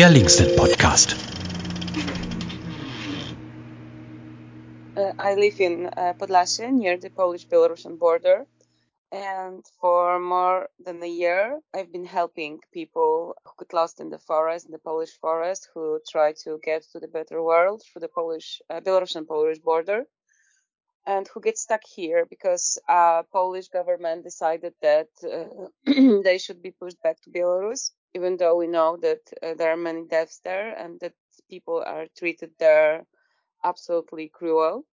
Der linXXnet Podcast. Uh, I live in uh, Podlasie near the Polish-Belarusian border. And for more than a year, I've been helping people who get lost in the forest, in the Polish forest, who try to get to the better world through the Polish, uh, Polish border and who get stuck here because uh, Polish government decided that uh, they should be pushed back to Belarus, even though we know that uh, there are many deaths there and that people are treated there absolutely cruel.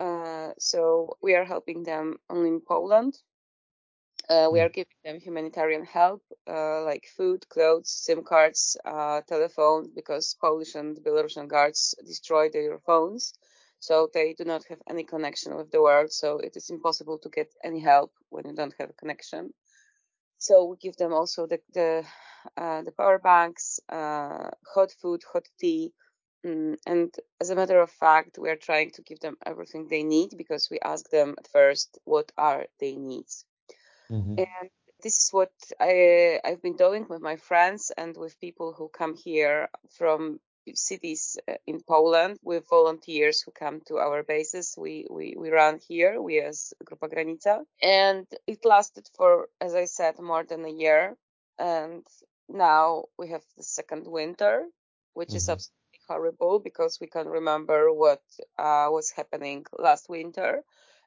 Uh, so we are helping them only in Poland. Uh, we are giving them humanitarian help, uh, like food, clothes, SIM cards, telephones, because Polish and Belarusian guards destroy their phones so they do not have any connection with the world. So it is impossible to get any help when you don't have a connection. So we give them also the the, uh, the power banks, uh, hot food, hot tea, mm, and as a matter of fact, we are trying to give them everything they need because we ask them at first what are their needs, mm-hmm. and this is what I I've been doing with my friends and with people who come here from cities uh, in Poland with volunteers who come to our bases. We, we, we run here, we as Grupa Granica. And it lasted for, as I said, more than a year. And now we have the second winter, which mm-hmm. is absolutely horrible because we can remember what uh, was happening last winter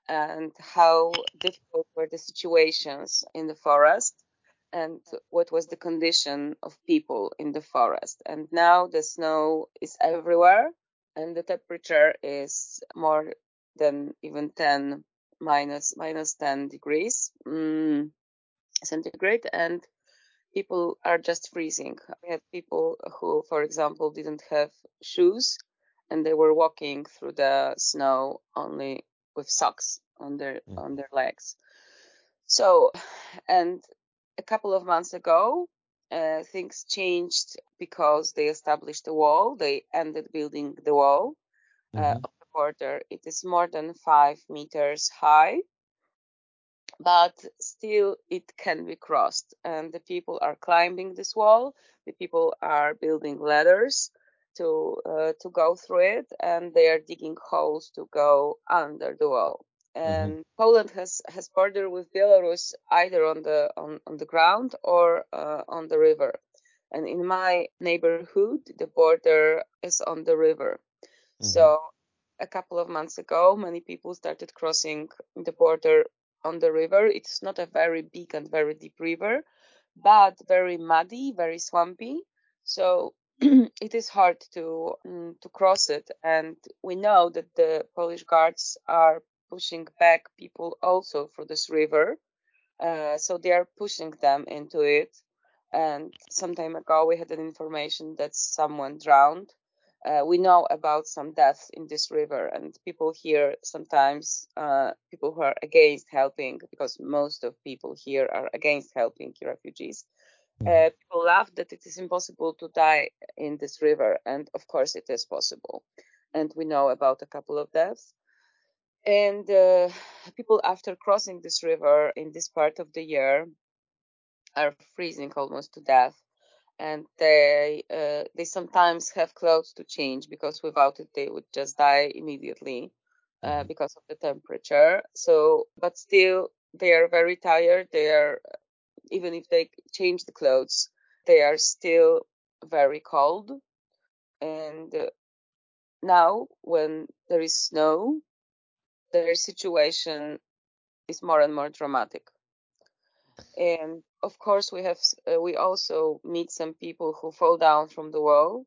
and how difficult were the situations in the forest and what was the condition of people in the forest. And now the snow is everywhere and the temperature is more than even 10 minus, minus 10 degrees mm, centigrade and people are just freezing. We had people who, for example, didn't have shoes and they were walking through the snow only with socks on their, mm. on their legs. So, and a couple of months ago, uh, things changed because they established a wall. They ended building the wall uh, mm-hmm. of the border. It is more than five meters high, but still it can be crossed. And the people are climbing this wall. The people are building ladders to uh, to go through it, and they are digging holes to go under the wall. Mm-hmm. and mm-hmm. Poland has has border with Belarus either on the on, on the ground or uh, on the river. And in my neighborhood, the border is on the river. Mm-hmm. So a couple of months ago, many people started crossing the border on the river. It's not a very big and very deep river, but very muddy, very swampy. So it is hard to um, to cross it, and we know that the Polish guards are pushing back people also for this river. Uh, so they are pushing them into it. And some time ago, we had an information that someone drowned. Uh, we know about some deaths in this river, and people here sometimes, uh, people who are against helping, because most of people here are against helping refugees. Hmm. Uh, people laugh that it is impossible to die in this river, and of course it is possible. And we know about a couple of deaths. And uh, people, after crossing this river in this part of the year, are freezing almost to death. And they uh, they sometimes have clothes to change because without it they would just die immediately uh, mm-hmm. because of the temperature. So, but still they are very tired. They are even if they change the clothes, they are still very cold. And uh, now, when there is snow, their situation is more and more dramatic. And of course, we have uh, we also meet some people who fall down from the wall.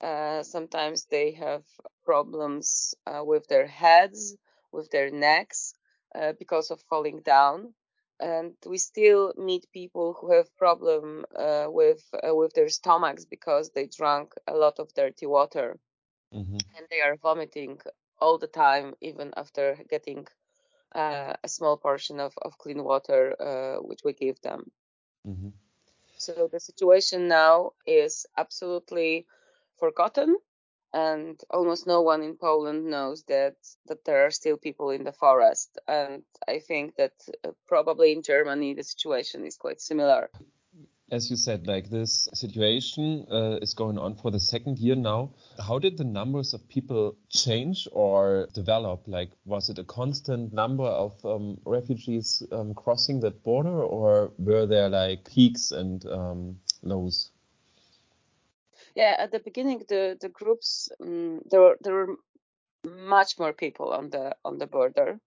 Uh, sometimes they have problems uh, with their heads, with their necks, uh, because of falling down. And we still meet people who have problem uh, with uh, with their stomachs because they drank a lot of dirty water, mm-hmm. and they are vomiting all the time, even after getting uh, a small portion of, of clean water, uh, which we give them. Mm-hmm. So the situation now is absolutely forgotten, and almost no one in Poland knows that that there are still people in the forest. And I think that uh, probably in Germany the situation is quite similar. As you said, like this situation uh, is going on for the second year now. How did the numbers of people change or develop? Like, was it a constant number of um, refugees um, crossing that border, or were there like peaks and um, lows? Yeah, at the beginning, the the groups um, there were there were much more people on the on the border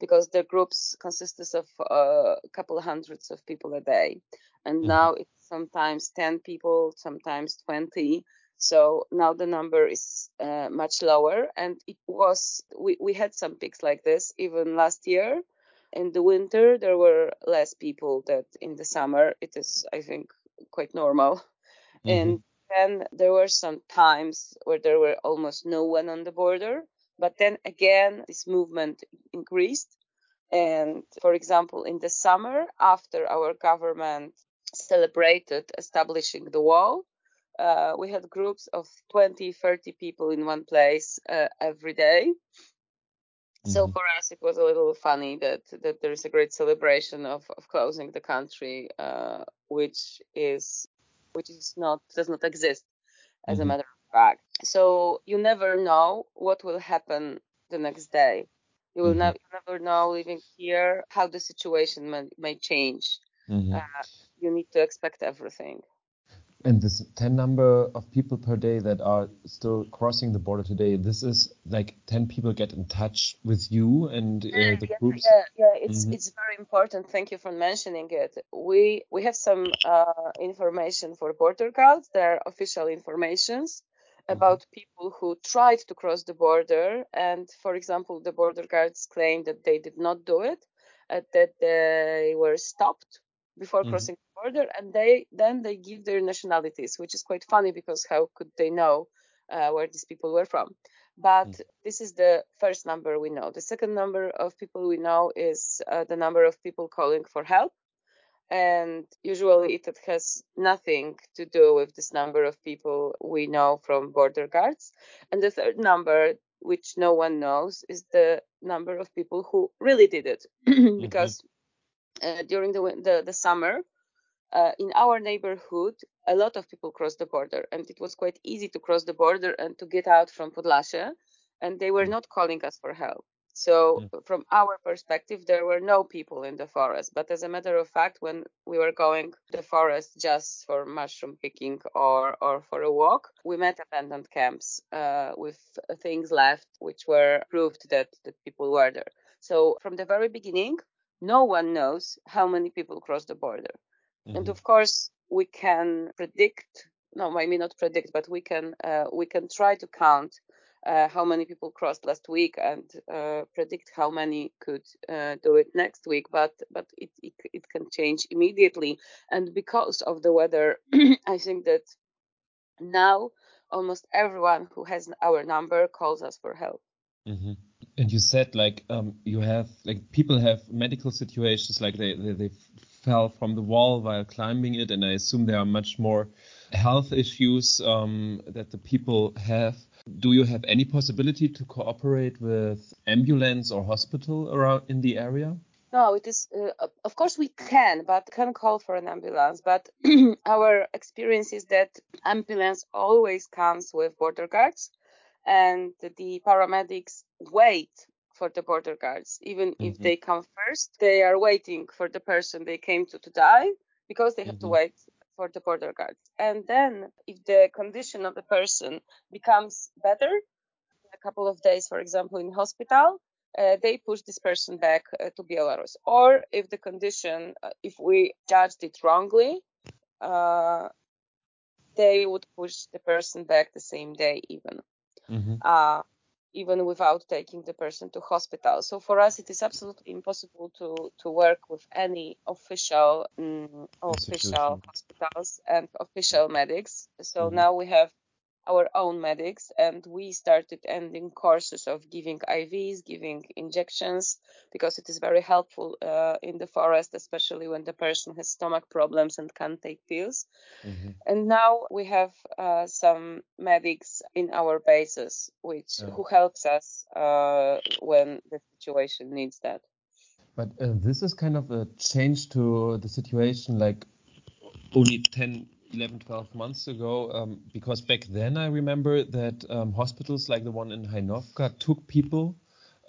because the groups consisted of uh, a couple hundreds of people a day. And mm-hmm. now it's sometimes 10 people sometimes 20 so now the number is uh, much lower. And it was we, we had some peaks like this even last year. In the winter there were less people that in the summer. It is i think quite normal. Mm-hmm. and then there were some times where there were almost no one on the border but then again, this movement increased. And for example, in the summer, after our government celebrated establishing the wall, uh, we had groups of 20, 30 people in one place uh, every day. Mm-hmm. So for us, it was a little funny that that there is a great celebration of, of closing the country, uh, which is which is not does not exist as mm-hmm. a matter back. So you never know what will happen the next day. You will mm-hmm. ne- never know living here how the situation may, may change. Mm-hmm. Uh, you need to expect everything. And this 10 number of people per day that are still crossing the border today, this is like 10 people get in touch with you and uh, the yeah, groups? Yeah, yeah it's, mm-hmm. it's very important. Thank you for mentioning it. We, we have some uh, information for border guards, their official informations about people who tried to cross the border and for example the border guards claimed that they did not do it uh, that they were stopped before mm-hmm. crossing the border and they then they give their nationalities which is quite funny because how could they know uh, where these people were from but mm-hmm. this is the first number we know the second number of people we know is uh, the number of people calling for help and usually it has nothing to do with this number of people we know from border guards. And the third number, which no one knows, is the number of people who really did it, because mm-hmm. uh, during the, the, the summer. Uh, in our neighborhood, a lot of people crossed the border, and it was quite easy to cross the border and to get out from Podlasie, and they were mm. not calling us for help. So mm. from our perspective, there were no people in the forest. But as a matter of fact, when we were going to the forest just for mushroom picking or, or for a walk, we met abandoned camps uh, with things left, which were proved that, that people were there. So from the very beginning, no one knows how many people cross the border. Mm-hmm. And of course, we can predict no, maybe not predict, but we can uh, we can try to count uh, how many people crossed last week and uh, predict how many could uh, do it next week. But but it, it, it can change immediately, and because of the weather, I think that now almost everyone who has our number calls us for help. Mm-hmm. And you said like um, you have like people have medical situations like they, they they fell from the wall while climbing it, and I assume there are much more health issues um, that the people have do you have any possibility to cooperate with ambulance or hospital around in the area? No, it is. Uh, of course, we can, but can call for an ambulance. But our experience is that ambulance always comes with border guards, and the paramedics wait for the border guards. Even mm-hmm. if they come first, they are waiting for the person they came to to die because they have mm-hmm. to wait for the border guards. And then, if the condition of the person becomes better, a couple of days, for example, in hospital, uh, they push this person back uh, to Belarus. Or if the condition, uh, if we judged it wrongly, uh, they would push the person back the same day, even. Mm-hmm. Even without taking the person to hospital. So for us, it is absolutely impossible to, to work with any official um, official hospitals and official medics. So mm-hmm. now we have our own medics and we started ending courses of giving IVs, giving injections because it is very helpful uh, in the forest, especially when the person has stomach problems and can't take pills. Mm-hmm. And now we have uh, some medics in our bases, which who helps us uh, when the situation needs that. But uh, this is kind of a change to the situation like only 10, 11, 12 months ago, um, because back then I remember that um, hospitals like the one in Hajnówka took people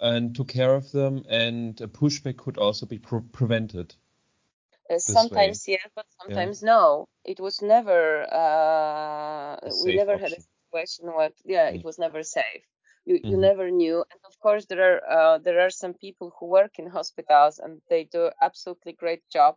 and took care of them, and a pushback could also be pre prevented. Uh, sometimes yes, but sometimes yeah. no. It was never. Uh, we never option. had a situation where yeah, mm. it was never safe. You, mm-hmm. you never knew, and of course there are uh, there are some people who work in hospitals and they do absolutely great job.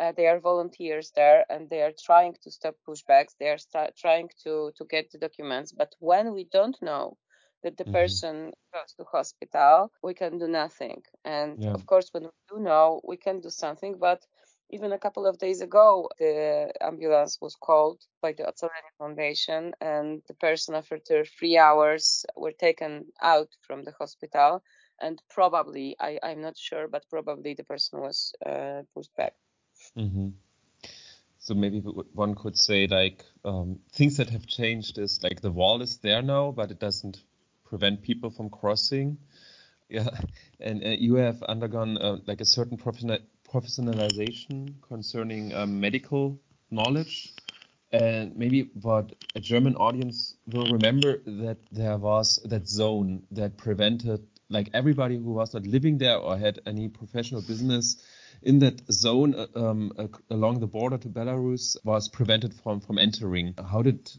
Uh, they are volunteers there and they are trying to stop pushbacks. They are start, trying to to get the documents. But when we don't know that the mm-hmm. person goes to hospital, we can do nothing. And yeah. of course, when we do know, we can do something. But even a couple of days ago, the ambulance was called by the Ocalenie Foundation, and the person, after three hours, were taken out from the hospital. And probably, I, I'm not sure, but probably the person was uh, pushed back. Mm-hmm. So maybe one could say like um, things that have changed is like the wall is there now, but it doesn't prevent people from crossing. Yeah, and uh, you have undergone uh, like a certain professional professionalization concerning um, medical knowledge. And maybe what a German audience will remember that there was that zone that prevented like everybody who was not living there or had any professional business in that zone uh, um, uh, along the border to Belarus was prevented from from entering. How did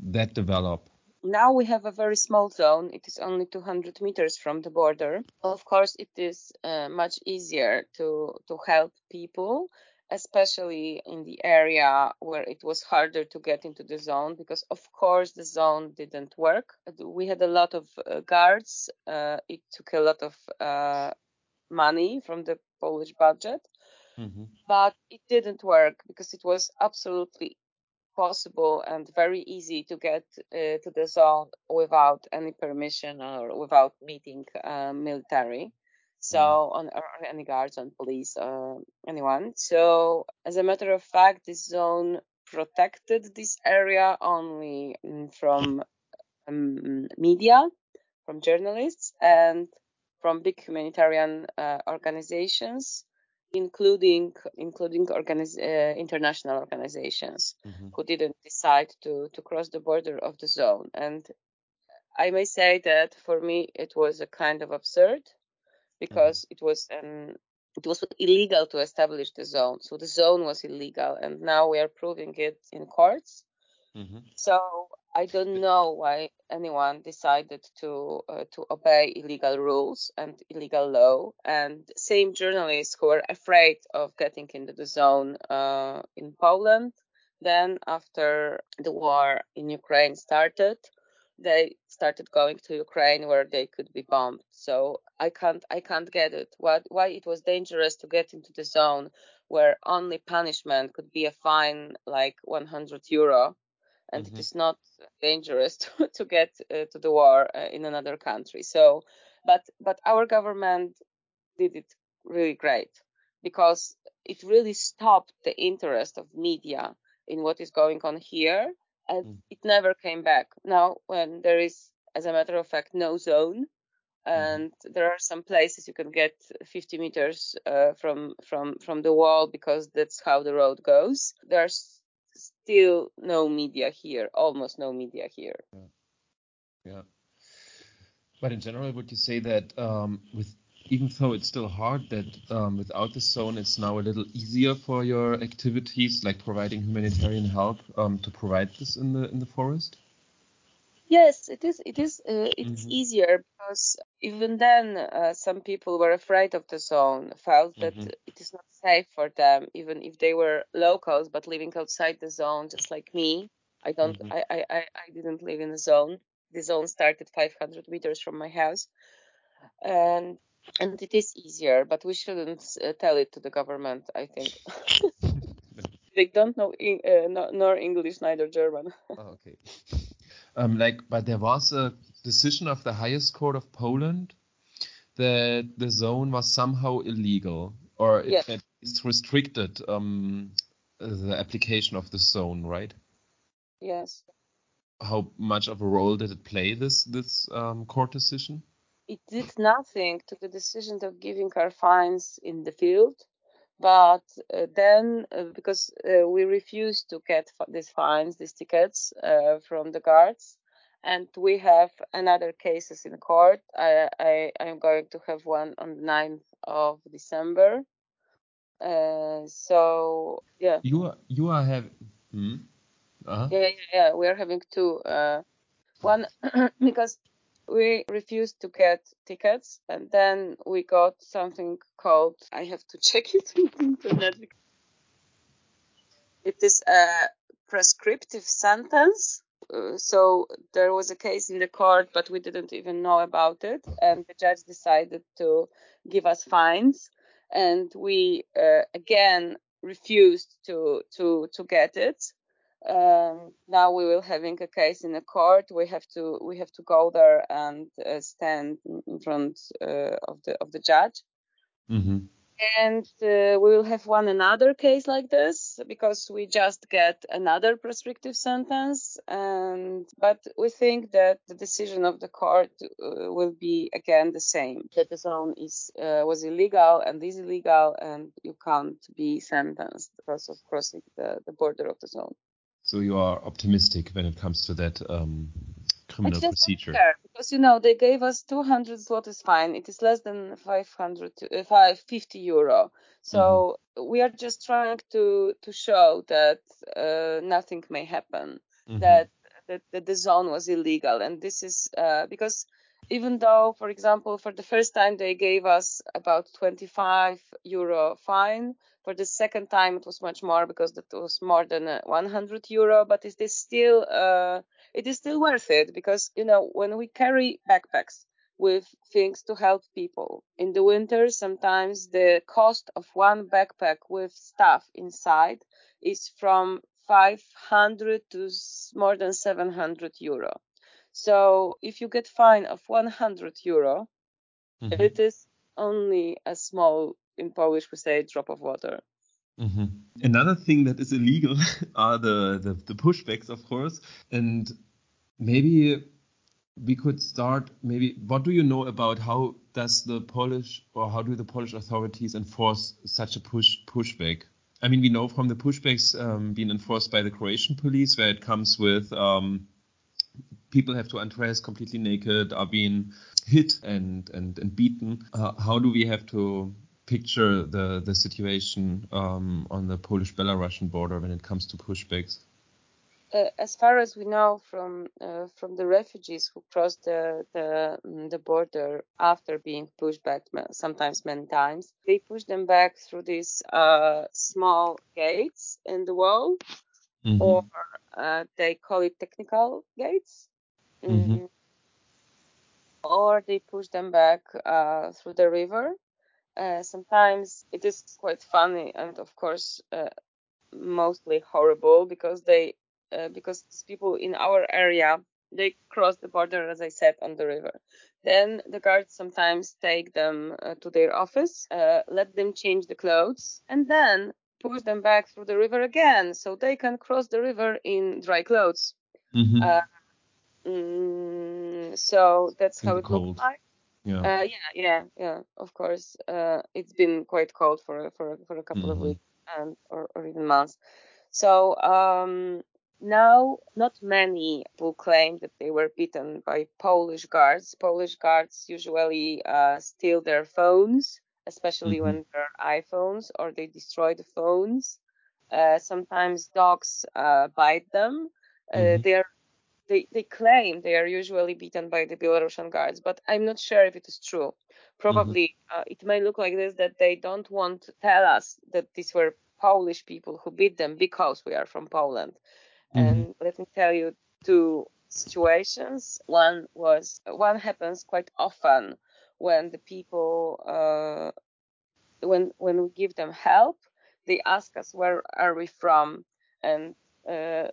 that develop? Now we have a very small zone. It is only 200 meters from the border. Of course, it is uh, much easier to, to help people, especially in the area where it was harder to get into the zone because, of course, the zone didn't work. We had a lot of uh, guards. Uh, it took a lot of uh, money from the Polish budget. Mm-hmm. But it didn't work because it was absolutely possible and very easy to get uh, to the zone without any permission or without meeting uh, military. So mm. on or any guards, on police, uh, anyone. So as a matter of fact, this zone protected this area only mm, from um, media, from journalists, and from big humanitarian uh, organizations including including organiz- uh, international organizations mm-hmm. who didn't decide to to cross the border of the zone and i may say that for me it was a kind of absurd because mm-hmm. it was an it was illegal to establish the zone so the zone was illegal and now we are proving it in courts mm-hmm. so I don't know why anyone decided to uh, to obey illegal rules and illegal law. And same journalists who were afraid of getting into the zone uh, in Poland. Then, after the war in Ukraine started, they started going to Ukraine where they could be bombed. So I can't I can't get it. What why it was dangerous to get into the zone where only punishment could be a fine like 100 euro and mm-hmm. it is not dangerous to, to get uh, to the war uh, in another country. So, but but our government did it really great because it really stopped the interest of media in what is going on here, and mm. it never came back. Now, when there is, as a matter of fact, no zone. Mm-hmm. And there are some places you can get 50 meters uh, from from from the wall because that's how the road goes. There's still no media here, almost no media here. Yeah. yeah. But in general, would you say that um, with even though it's still hard, that um, without the zone, it's now a little easier for your activities, like providing humanitarian help, um, to provide this in the in the forest? Yes, it is. It is. Uh, it's mm-hmm. easier because even then, uh, some people were afraid of the zone, felt that mm-hmm. it is not safe for them, even if they were locals but living outside the zone, just like me. I don't. Mm-hmm. I, I, I didn't live in the zone. The zone started 500 meters from my house, and and it is easier. But we shouldn't uh, tell it to the government. I think. they don't know uh, nor English, neither German. oh, okay. Um, like, but there was a decision of the highest court of Poland that the zone was somehow illegal, or yes. at least restricted um, the application of the zone, right? Yes. How much of a role did it play this this um, court decision? It did nothing to the decision of giving our fines in the field, But uh, then, uh, because uh, we refused to get these fines, these tickets uh, from the guards, and we have another cases in court. I, I am going to have one on the 9th of December. Uh, so yeah. You are you are having. Hmm? Uh-huh. Yeah, yeah, yeah. We are having two. Uh, one because we refused to get tickets, and then we got something called. I have to check it on the internet. It is a prescriptive sentence. Uh, so there was a case in the court, but we didn't even know about it, and the judge decided to give us fines, and we uh, again refused to to to get it um, now we will having a case in a court. We have to we have to go there and uh, stand in front uh, of the of the judge. Mm-hmm. And uh, we will have one another case like this because we just get another prescriptive sentence. And but we think that the decision of the court uh, will be again the same. That the zone is uh, was illegal and is illegal, and you can't be sentenced because of crossing the, the border of the zone. So you are optimistic when it comes to that um, criminal procedure. Care, because you know they gave us 200 zlotys fine. It is less than 500, uh, 550 euro. So mm-hmm. we are just trying to to show that uh, nothing may happen. Mm-hmm. That, that that the zone was illegal, and this is uh, because even though, for example, for the first time they gave us about 25 euro fine, for the second time, it was much more because that was more than uh, 100 euro, but it is still uh, it is still worth it because you know when we carry backpacks with things to help people in the winter, sometimes the cost of one backpack with stuff inside is from 500 to more than 700 euro. So if you get fine of 100 euro, mm-hmm. it is only a small in Polish we say drop of water. Mm-hmm. Another thing that is illegal are the, the, the pushbacks, of course, and maybe we could start. Maybe what do you know about how does the Polish or how do the Polish authorities enforce such a push pushback? I mean, we know from the pushbacks um, being enforced by the Croatian police, where it comes with um, people have to undress completely naked, are being hit and and, and beaten. Uh, how do we have to picture the the situation um, on the Polish-Belarusian border when it comes to pushbacks? Uh, as far as we know from uh, from the refugees who cross the the, mm, the border after being pushed back sometimes many times, they push them back through these uh, small gates in the wall, mm-hmm. or uh, they call it technical gates, mm-hmm. mm-hmm. or they push them back uh, through the river uh, sometimes it is quite funny and of course uh, mostly horrible because they uh, because people in our area they cross the border as I said on the river. Then the guards sometimes take them uh, to their office, uh, let them change the clothes, and then push them back through the river again so they can cross the river in dry clothes. Mm-hmm. Mm, so that's how it cold. looks like. Yeah. Uh, yeah, yeah, yeah. Of course, uh, it's been quite cold for for for a couple mm-hmm. of weeks and or, or even months. So um, now, not many will claim that they were beaten by Polish guards. Polish guards usually uh, steal their phones, especially mm-hmm. when they're iPhones, or they destroy the phones. Uh, sometimes dogs uh, bite them. Uh, mm-hmm. They're they, they claim they are usually beaten by the Belarusian guards, but I'm not sure if it is true. Probably mm-hmm. uh, it may look like this that they don't want to tell us that these were Polish people who beat them because we are from Poland. Mm-hmm. And let me tell you two situations. One was one happens quite often when the people uh, when when we give them help, they ask us where are we from, and uh,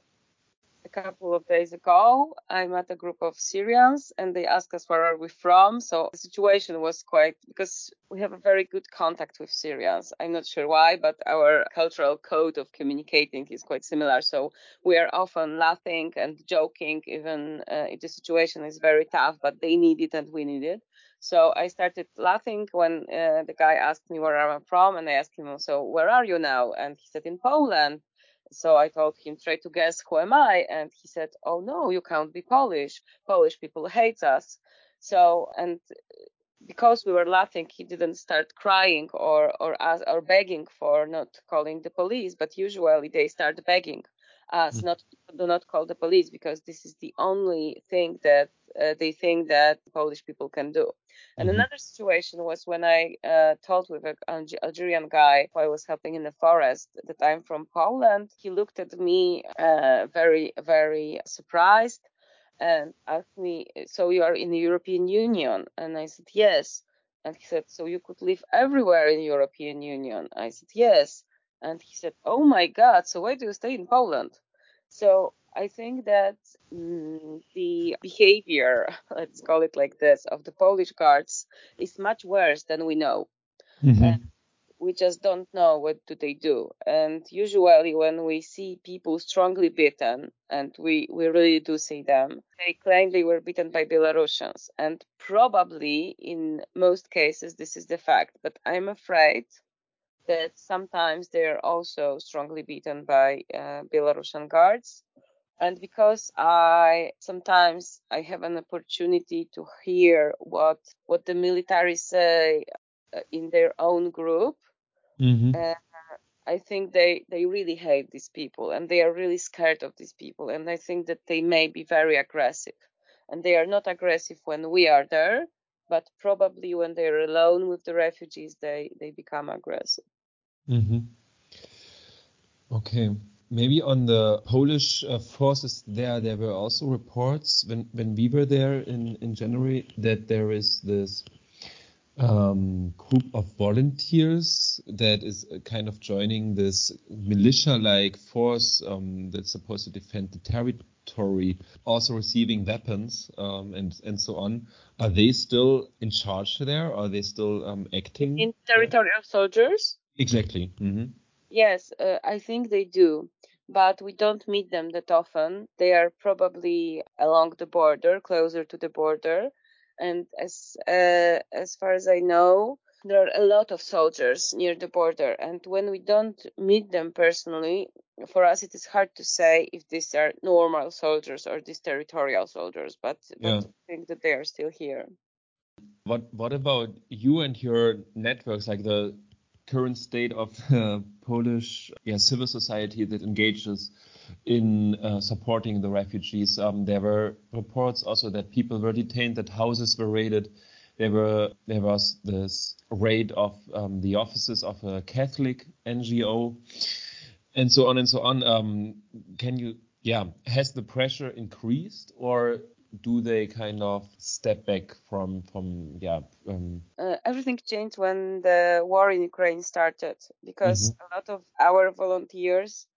a couple of days ago, I met a group of Syrians and they asked us where are we from. So the situation was quite because we have a very good contact with Syrians. I'm not sure why, but our cultural code of communicating is quite similar. So we are often laughing and joking, even uh, if the situation is very tough, but they need it and we need it. So I started laughing when uh, the guy asked me where I'm from, and I asked him, "So where are you now?" And he said, "In Poland." So I told him, try to guess who am I? And he said, oh no, you can't be Polish. Polish people hate us. So, and because we were laughing, he didn't start crying or, or, ask, or begging for not calling the police, but usually they start begging us mm. not do not call the police because this is the only thing that uh, they think that Polish people can do. And mm-hmm. another situation was when I uh, talked with an Algerian guy who I was helping in the forest that I'm from Poland. He looked at me uh, very, very surprised and asked me, So you are in the European Union? And I said, Yes. And he said, So you could live everywhere in the European Union? I said, Yes. And he said, Oh my God, so why do you stay in Poland? So I think that mm, the behavior, let's call it like this, of the Polish guards is much worse than we know. Mm-hmm. we just don't know what do they do. And usually when we see people strongly beaten, and we, we really do see them, they claim they were beaten by Belarusians. And probably in most cases this is the fact. But I'm afraid that sometimes they're also strongly beaten by uh, Belarusian guards. And because I sometimes I have an opportunity to hear what what the military say uh, in their own group, mm-hmm. uh, I think they they really hate these people and they are really scared of these people. And I think that they may be very aggressive. And they are not aggressive when we are there, but probably when they're alone with the refugees, they they become aggressive. Mm-hmm. Okay. Maybe on the Polish uh, forces there, there were also reports when, when we were there in, in January that there is this um, group of volunteers that is uh, kind of joining this militia-like force um, that's supposed to defend the territory, also receiving weapons um, and and so on. Are they still in charge there? Are they still um, acting? In territorial soldiers? Exactly. Mm-hmm. Yes, uh, I think they do, but we don't meet them that often. They are probably along the border, closer to the border, and as uh, as far as I know, there are a lot of soldiers near the border, and when we don't meet them personally, for us it is hard to say if these are normal soldiers or these territorial soldiers, but, yeah. but I think that they are still here. What what about you and your networks, like the current state of uh, Polish yeah, civil society that engages in uh, supporting the refugees. Um, there were reports also that people were detained, that houses were raided. There were there was this raid of um, the offices of a Catholic NGO, and so on and so on. Um, can you yeah has the pressure increased or do they kind of step back from from yeah um... uh, everything changed when the war in ukraine started because mm-hmm. a lot of our volunteers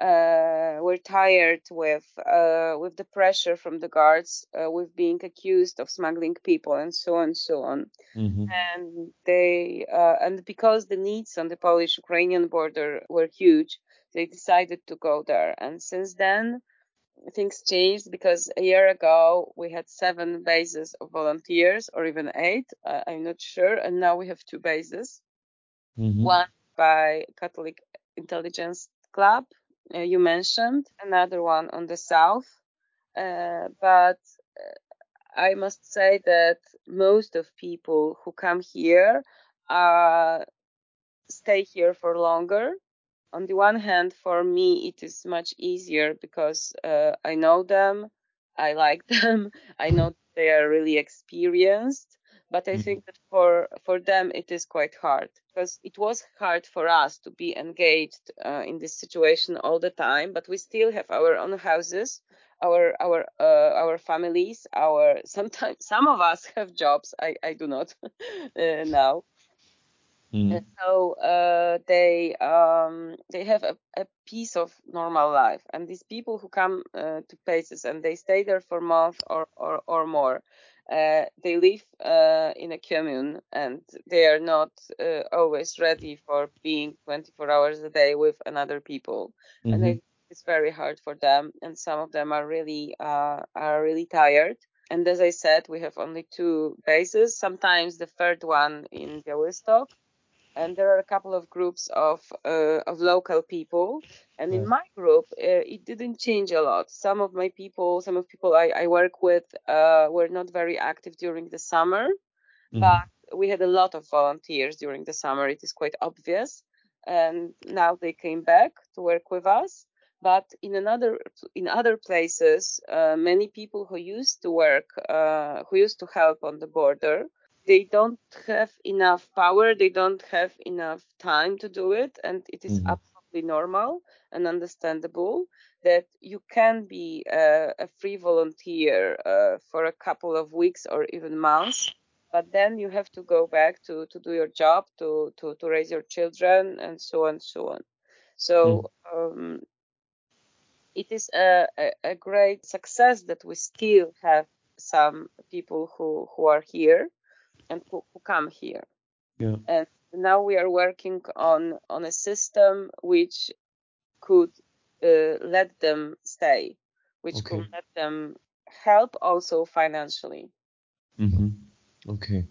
uh, were tired with uh, with the pressure from the guards uh, with being accused of smuggling people and so on and so on mm-hmm. and they uh, and because the needs on the polish ukrainian border were huge they decided to go there and since then things changed because a year ago we had seven bases of volunteers or even eight uh, i'm not sure and now we have two bases mm-hmm. one by catholic intelligence club uh, you mentioned another one on the south uh, but uh, i must say that most of people who come here uh, stay here for longer on the one hand, for me, it is much easier because uh, I know them, I like them, I know they are really experienced. But I mm-hmm. think that for for them it is quite hard because it was hard for us to be engaged uh, in this situation all the time. But we still have our own houses, our our uh, our families, our sometimes some of us have jobs. I I do not uh, now Mm. And so uh, they um, they have a, a, piece of normal life, and these people who come uh, to places and they stay there for a month or or, or more, uh, they live uh, in a commune and they are not uh, always ready for being 24 hours a day with another people, mm-hmm. and it's very hard for them, and some of them are really uh, are really tired. And as I said, we have only two bases. Sometimes the third one in Białystok, and there are a couple of groups of uh, of local people. And in my group uh, it didn't change a lot. Some of my people some of people i, I work with uh, were not very active during the summer mm-hmm. but we had a lot of volunteers during the summer. It is quite obvious. And now they came back to work with us. But in another in other places uh, many people who used to work uh, who used to help on the border they don't have enough power, they don't have enough time to do it, and it is mm-hmm. absolutely normal and understandable that you can be a, a free volunteer uh, for a couple of weeks or even months, but then you have to go back to, to do your job, to, to, to raise your children, and so on and so on. So mm. um, it is a, a, a great success that we still have some people who, who are here and who, who come here. Yeah. And now we are working on on a system which could uh, let them stay, which okay. could let them help also financially. Mm-hmm. Okay.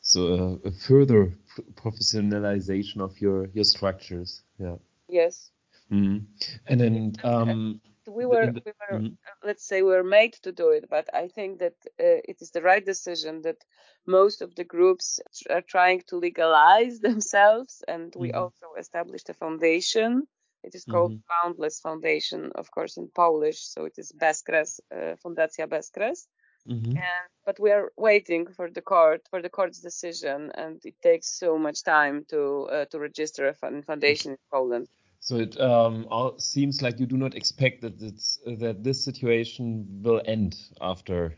So uh, a further professionalization of your your structures. Yeah. Yes. Mm-hmm. And then um, we were, the, we were mm-hmm. let's say we were made to do it but i think that uh, it is the right decision that most of the groups are trying to legalize themselves and we mm-hmm. also established a foundation it is called mm-hmm. Boundless Foundation, of course, in Polish. So it is Bezkres, uh, Fundacja Bezkres. Mm-hmm. And, but we are waiting for the court for the court's decision, and it takes so much time to uh, to register a foundation in Poland. So it um, all seems like you do not expect that it's, that this situation will end after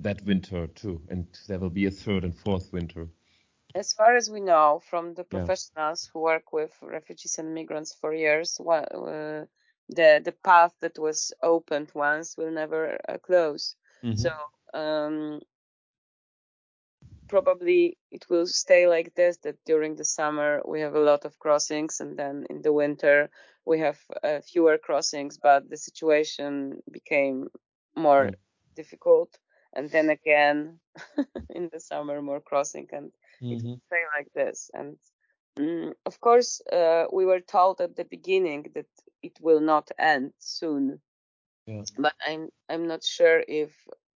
that winter too, and there will be a third and fourth winter. As far as we know from the professionals yeah. who work with refugees and migrants for years, well, uh, the the path that was opened once will never uh, close. Mm-hmm. So um, probably it will stay like this that during the summer we have a lot of crossings and then in the winter we have uh, fewer crossings but the situation became more mm. difficult and then again in the summer more crossing and mm-hmm. it will stay like this and mm, of course uh, we were told at the beginning that it will not end soon yeah. but i'm i'm not sure if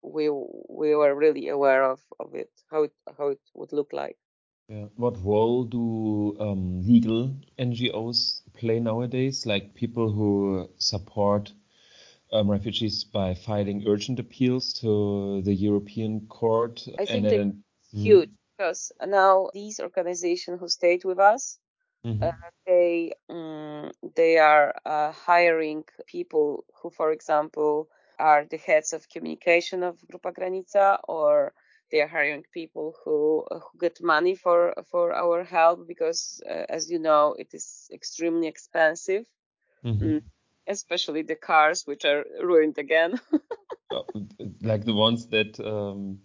we we were really aware of of it, how it how it would look like. Yeah. What role do um, legal NGOs play nowadays? Like people who support um, refugees by filing urgent appeals to the European Court. I think they're then, huge hmm. because now these organizations who stayed with us, mm-hmm. uh, they um, they are uh, hiring people who, for example, are the heads of communication of Grupa Granica or they are hiring people who, who get money for for our help because uh, as you know it is extremely expensive. Mm-hmm. mm, especially the cars which are ruined again. Like the ones that um,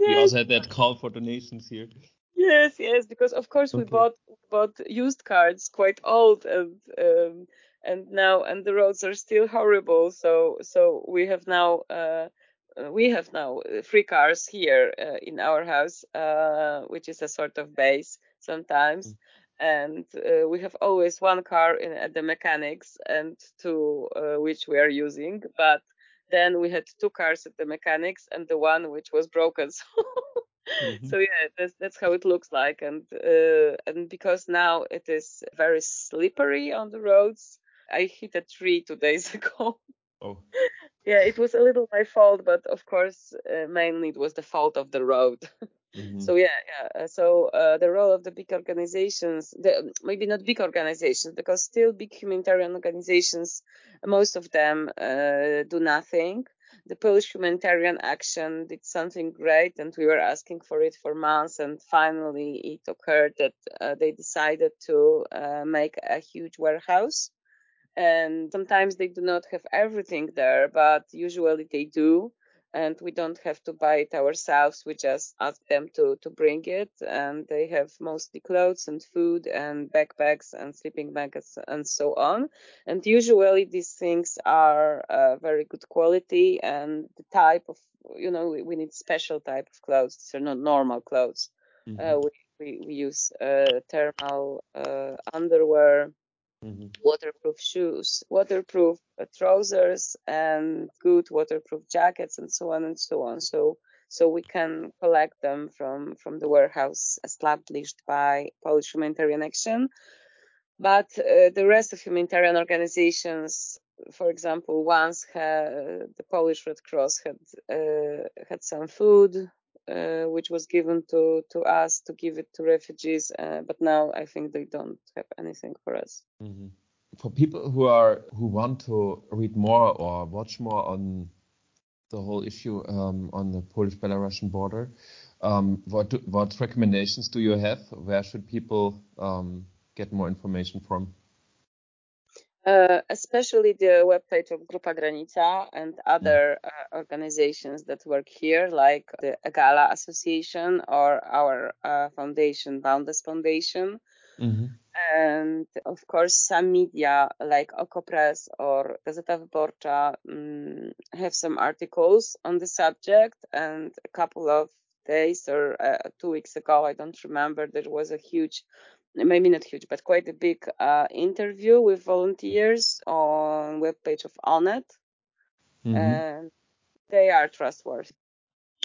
we also had that call for donations here. Yes yes because of course okay. we bought bought used cars quite old and um, and now and the roads are still horrible. So so we have now uh, uh we have now free cars here uh, in our house uh, which is a sort of base sometimes. Mm. and uh, we have always one car in, at the mechanics and two uh, which we are using. But then we had two cars at the mechanics and the one which was broken. So Mm-hmm. So yeah, that's that's how it looks like, and uh, and because now it is very slippery on the roads, I hit a tree two days ago. Oh. yeah, it was a little my fault, but of course, uh, mainly it was the fault of the road. Mm-hmm. So yeah, yeah. Uh, so uh, the role of the big organizations, the, maybe not big organizations, because still big humanitarian organizations, most of them uh, do nothing. the Polish humanitarian action did something great, and we were asking for it for months. And finally, it occurred that uh, they decided to uh, make a huge warehouse. And sometimes they do not have everything there, but usually they do and we don't have to buy it ourselves. We just ask them to, to bring it and they have mostly clothes and food and backpacks and sleeping bags and so on. And usually these things are uh, very good quality and the type of, you know, we, we need special type of clothes. These are not normal clothes. Mm-hmm. Uh, we, we, we, use uh, thermal uh, underwear Mm-hmm. waterproof shoes, waterproof uh, trousers, and good waterproof jackets, and so on and so on. So so we can collect them from from the warehouse established by Polish Humanitarian Action. But uh, the rest of humanitarian organizations, for example, once the Polish Red Cross had uh, had some food, uh, which was given to, to us to give it to refugees. Uh, but now I think they don't have anything for us. Mm-hmm. For people who are who want to read more or watch more on the whole issue um, on the Polish-Belarusian border, um, what do, what recommendations do you have? Where should people um, get more information from? Uh, especially the webpage of Grupa Granica and other uh, organizations that work here, like the EGALA Association or our uh, foundation, Boundless Foundation. Mm-hmm. And of course, some media like OKO.press or Gazeta Wyborcza um, have some articles on the subject. And a couple of days or uh, two weeks ago, I don't remember, there was a huge maybe not huge, but quite a big uh, interview with volunteers on webpage of Onet, mm-hmm. and they are trustworthy.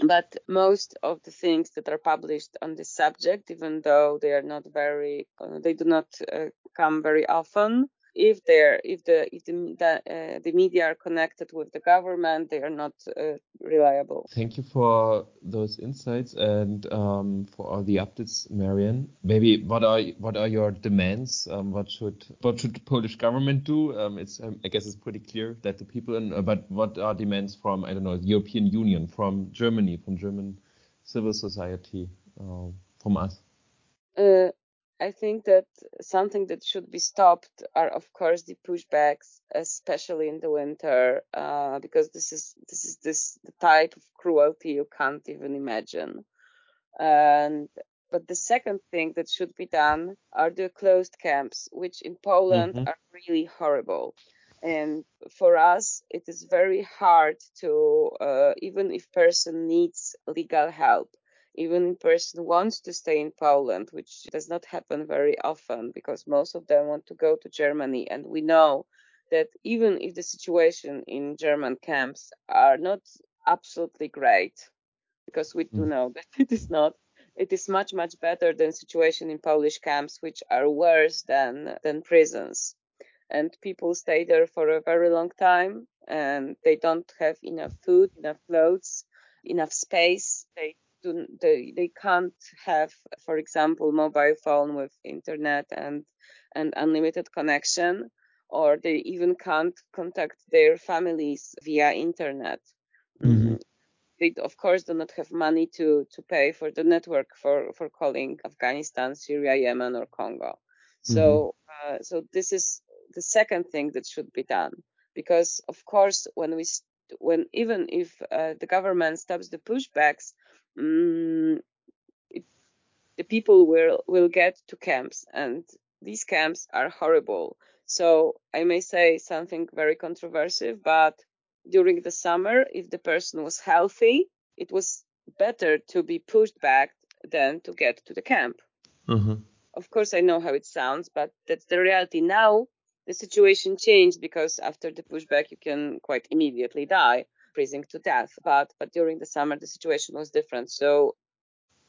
But most of the things that are published on this subject, even though they are not very, uh, they do not uh, come very often, if they're if the if the the, uh, the media are connected with the government, they are not uh, reliable. Thank you for those insights and um, for all the updates, Marianne. Maybe what are what are your demands? Um, what should what should the Polish government do? Um, it's um, I guess it's pretty clear that the people, in, uh, but what are demands from I don't know the European Union, from Germany, from German civil society, uh, from us? I think that something that should be stopped are, of course, the pushbacks, especially in the winter, uh, because this is this is this the type of cruelty you can't even imagine. And but the second thing that should be done are the closed camps, which in Poland mm-hmm. are really horrible. And for us, it is very hard to, uh, even if person needs legal help, even person wants to stay in Poland, which does not happen very often because most of them want to go to Germany. And we know that even if the situation in German camps are not absolutely great, because we do hmm. know that it is not, it is much, much better than situation in Polish camps, which are worse than, than prisons. And people stay there for a very long time and they don't have enough food, enough clothes, enough space. They do, they, they can't have, for example, mobile phone with internet and, and unlimited connection, or they even can't contact their families via internet. Mm-hmm. They, of course, do not have money to, to pay for the network for, for calling Afghanistan, Syria, Yemen, or Congo. So, mm-hmm. uh, so this is the second thing that should be done because of course when we when even if uh, the government stops the pushbacks um, it, the people will will get to camps, and these camps are horrible. So I may say something very controversial, but during the summer, if the person was healthy, it was better to be pushed back than to get to the camp. Mm-hmm. Of course, I know how it sounds, but that's the reality. Now, the situation changed because after the pushback, you can quite immediately die freezing to death. But but during the summer the situation was different. So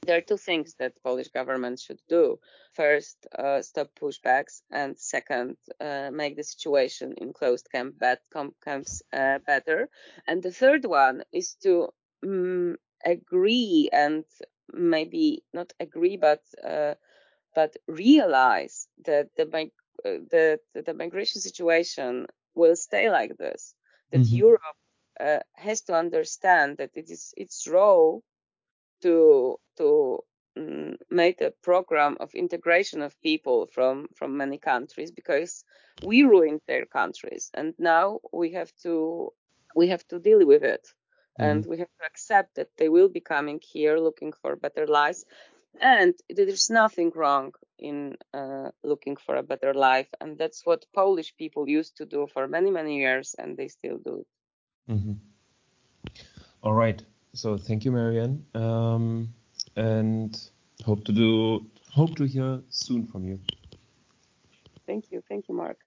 there are two things that Polish government should do. First, uh, stop pushbacks, and second, uh, make the situation in closed camp bed, camps uh, better. And the third one is to um, agree and maybe not agree, but uh, but realize that the, uh, the the migration situation will stay like this. That mm-hmm. Europe uh, has to understand that it is its role to to um, make a program of integration of people from from many countries because we ruined their countries and now we have to we have to deal with it. Mm-hmm. and we have to accept that they will be coming here looking for better lives. And there's nothing wrong in uh, looking for a better life. And that's what polish people used to do for many many years and they still do it mm-hmm. All right. So thank you marianne. Um, and hope to do hope to hear soon from you. Thank you. Thank you mark